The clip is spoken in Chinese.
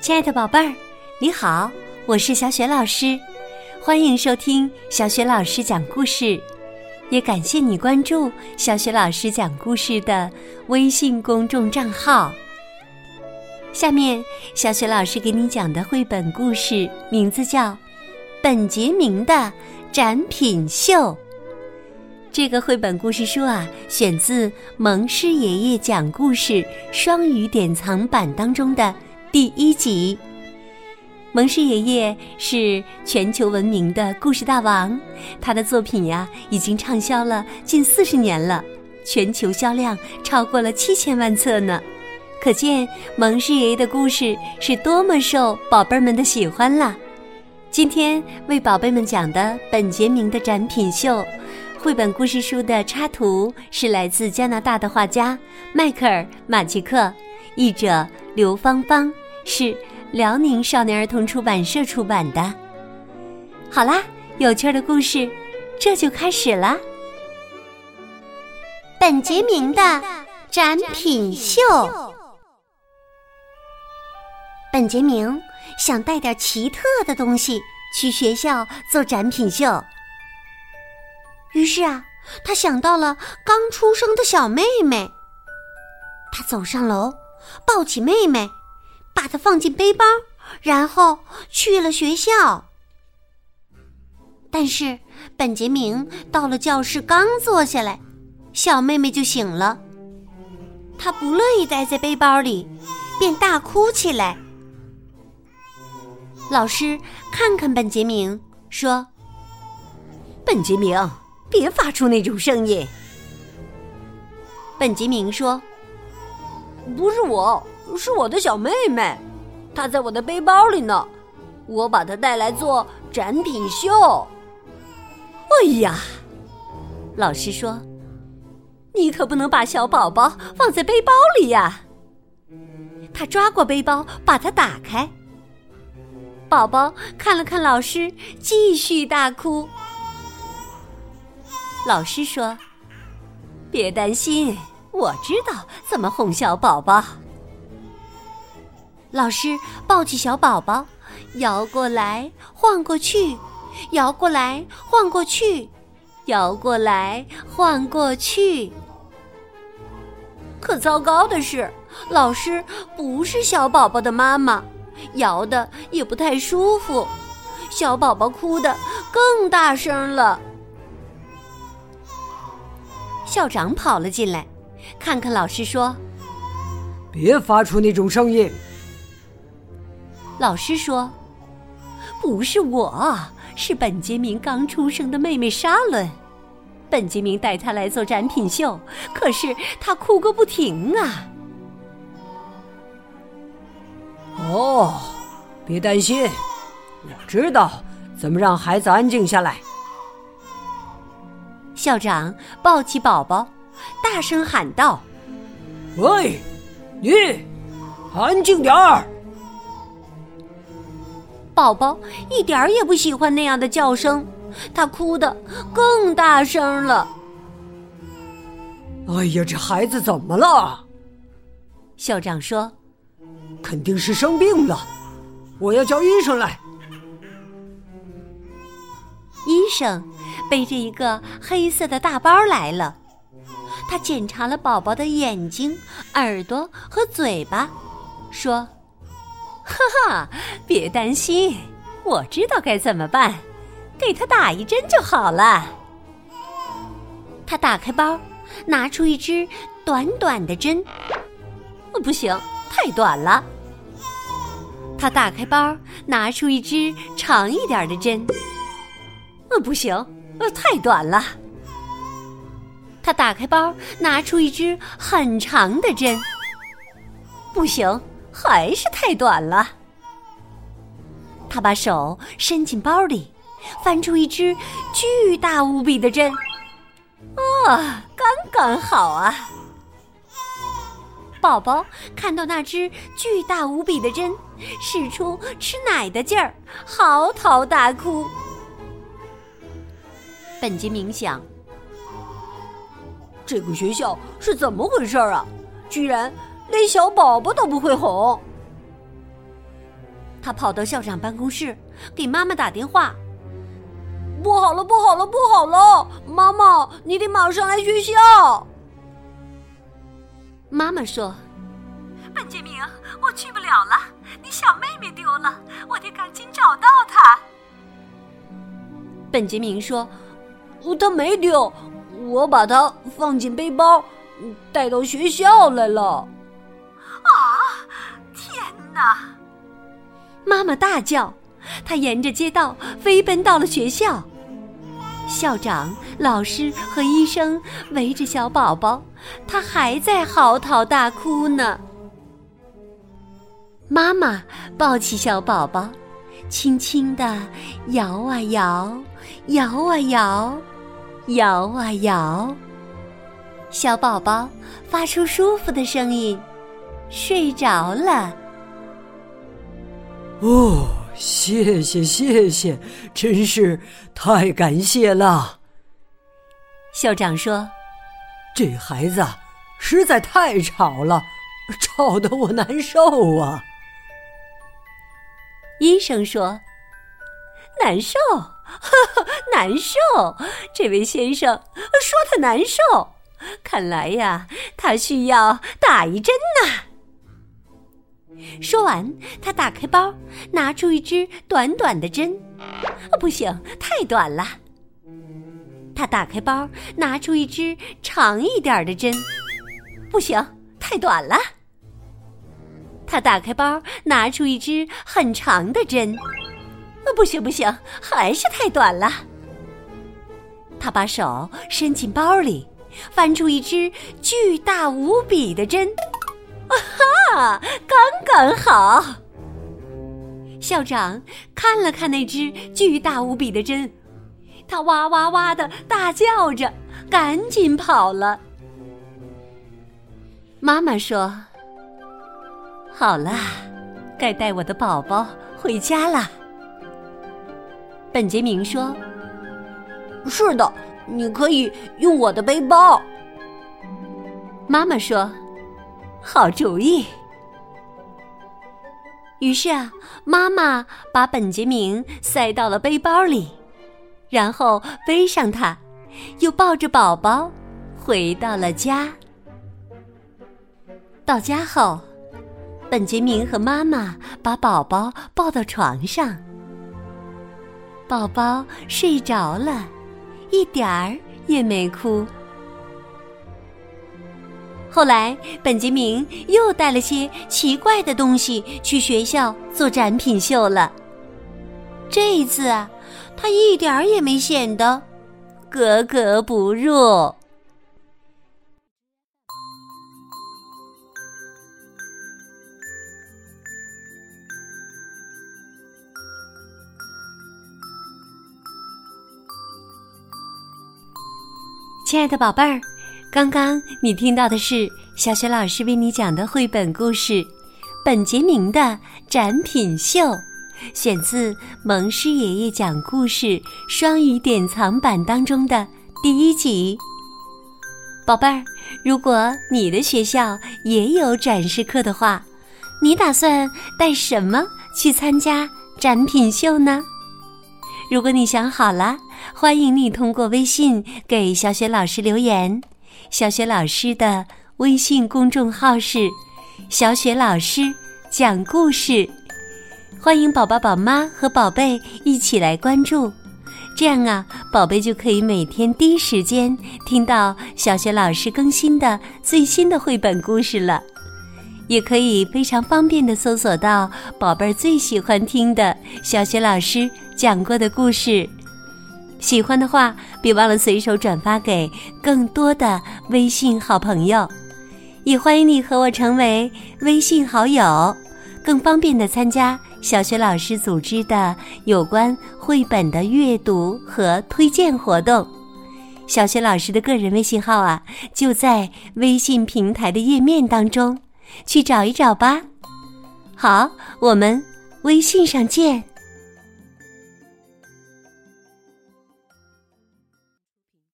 亲爱的宝贝儿，你好，我是小雪老师，欢迎收听小雪老师讲故事，也感谢你关注小雪老师讲故事的微信公众账号。下面，小雪老师给你讲的绘本故事名字叫《本杰明的展品秀》。这个绘本故事书啊，选自蒙师爷爷讲故事双语典藏版当中的。第一集，蒙氏爷爷是全球闻名的故事大王，他的作品呀已经畅销了近四十年了，全球销量超过了七千万册呢，可见蒙氏爷爷的故事是多么受宝贝们的喜欢了。今天为宝贝们讲的《本杰明的展品秀》绘本故事书的插图是来自加拿大的画家迈克尔·马奇克，译者刘芳芳。是辽宁少年儿童出版社出版的。好啦，有趣的故事，这就开始了。本杰明的展品秀。本杰明想带点奇特的东西去学校做展品秀，于是啊，他想到了刚出生的小妹妹。他走上楼，抱起妹妹。把它放进背包，然后去了学校。但是本杰明到了教室，刚坐下来，小妹妹就醒了。她不乐意待在背包里，便大哭起来。老师看看本杰明，说：“本杰明，别发出那种声音。”本杰明说：“不是我。”是我的小妹妹，她在我的背包里呢。我把她带来做展品秀。哎呀，老师说：“你可不能把小宝宝放在背包里呀。”他抓过背包，把它打开。宝宝看了看老师，继续大哭。老师说：“别担心，我知道怎么哄小宝宝。”老师抱起小宝宝，摇过来晃过去，摇过来晃过去，摇过来晃过去。可糟糕的是，老师不是小宝宝的妈妈，摇的也不太舒服，小宝宝哭的更大声了。校长跑了进来，看看老师说：“别发出那种声音。”老师说：“不是我，是本杰明刚出生的妹妹莎伦。本杰明带她来做展品秀，可是她哭个不停啊。”哦，别担心，我知道怎么让孩子安静下来。校长抱起宝宝，大声喊道：“喂，你，安静点儿！”宝宝一点儿也不喜欢那样的叫声，他哭得更大声了。哎呀，这孩子怎么了？校长说：“肯定是生病了，我要叫医生来。”医生背着一个黑色的大包来了，他检查了宝宝的眼睛、耳朵和嘴巴，说。哈哈，别担心，我知道该怎么办，给他打一针就好了。他打开包，拿出一支短短的针，不行，太短了。他打开包，拿出一支长一点的针，不行，呃太短了。他打开包，拿出一支很长的针，不行。还是太短了。他把手伸进包里，翻出一支巨大无比的针。啊，刚刚好啊！宝宝看到那只巨大无比的针，使出吃奶的劲儿，嚎啕大哭。本杰明想：这个学校是怎么回事啊？居然……连小宝宝都不会哄。他跑到校长办公室，给妈妈打电话：“不好了，不好了，不好了！妈妈，你得马上来学校。”妈妈说：“本杰明，我去不了了，你小妹妹丢了，我得赶紧找到她。”本杰明说：“她没丢，我把她放进背包，带到学校来了。”啊！妈妈大叫，她沿着街道飞奔到了学校。校长、老师和医生围着小宝宝，他还在嚎啕大哭呢。妈妈抱起小宝宝，轻轻地摇啊摇，摇啊摇，摇啊摇。小宝宝发出舒服的声音，睡着了。哦，谢谢谢谢，真是太感谢了。校长说：“这孩子实在太吵了，吵得我难受啊。”医生说：“难受，呵呵，难受。这位先生说他难受，看来呀，他需要打一针呐。”说完，他打开包，拿出一支短短的针。不行，太短了。他打开包，拿出一支长一点的针。不行，太短了。他打开包，拿出一支很长的针。不行，不行，还是太短了。他把手伸进包里，翻出一支巨大无比的针。啊哈，刚刚好。校长看了看那只巨大无比的针，他哇哇哇的大叫着，赶紧跑了。妈妈说：“好了，该带我的宝宝回家了。”本杰明说：“是的，你可以用我的背包。”妈妈说。好主意。于是啊，妈妈把本杰明塞到了背包里，然后背上他，又抱着宝宝回到了家。到家后，本杰明和妈妈把宝宝抱到床上，宝宝睡着了，一点儿也没哭。后来，本杰明又带了些奇怪的东西去学校做展品秀了。这一次啊，他一点儿也没显得格格不入。亲爱的宝贝儿。刚刚你听到的是小雪老师为你讲的绘本故事《本杰明的展品秀》，选自蒙师爷爷讲故事双语典藏版当中的第一集。宝贝儿，如果你的学校也有展示课的话，你打算带什么去参加展品秀呢？如果你想好了，欢迎你通过微信给小雪老师留言。小雪老师的微信公众号是“小雪老师讲故事”，欢迎宝宝、宝妈和宝贝一起来关注。这样啊，宝贝就可以每天第一时间听到小雪老师更新的最新的绘本故事了，也可以非常方便的搜索到宝贝儿最喜欢听的小雪老师讲过的故事。喜欢的话，别忘了随手转发给更多的微信好朋友，也欢迎你和我成为微信好友，更方便的参加小学老师组织的有关绘本的阅读和推荐活动。小学老师的个人微信号啊，就在微信平台的页面当中，去找一找吧。好，我们微信上见。